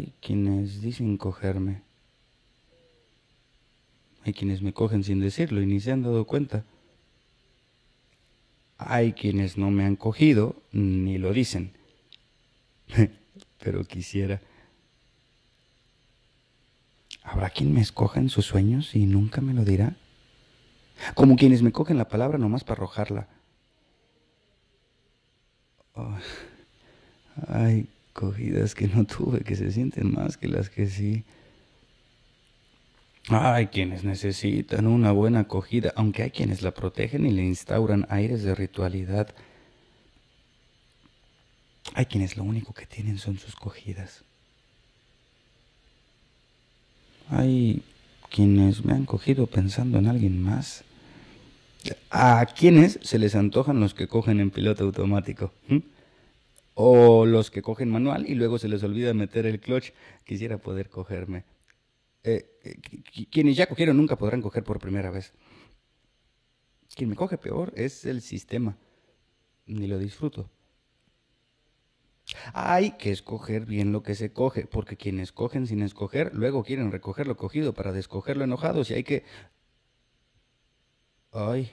Hay quienes dicen cogerme. Hay quienes me cogen sin decirlo y ni se han dado cuenta. Hay quienes no me han cogido ni lo dicen. Pero quisiera. ¿Habrá quien me escoja en sus sueños y nunca me lo dirá? Como quienes me cogen la palabra nomás para arrojarla. hay cogidas que no tuve que se sienten más que las que sí. Hay quienes necesitan una buena acogida, aunque hay quienes la protegen y le instauran aires de ritualidad. Hay quienes lo único que tienen son sus cogidas. Hay quienes me han cogido pensando en alguien más. A quienes se les antojan los que cogen en piloto automático. O los que cogen manual y luego se les olvida meter el clutch. Quisiera poder cogerme. Eh, eh, quienes ya cogieron nunca podrán coger por primera vez. Quien me coge peor es el sistema. Ni lo disfruto. Hay que escoger bien lo que se coge, porque quienes cogen sin escoger, luego quieren recoger lo cogido para descogerlo enojados y hay que... Ay,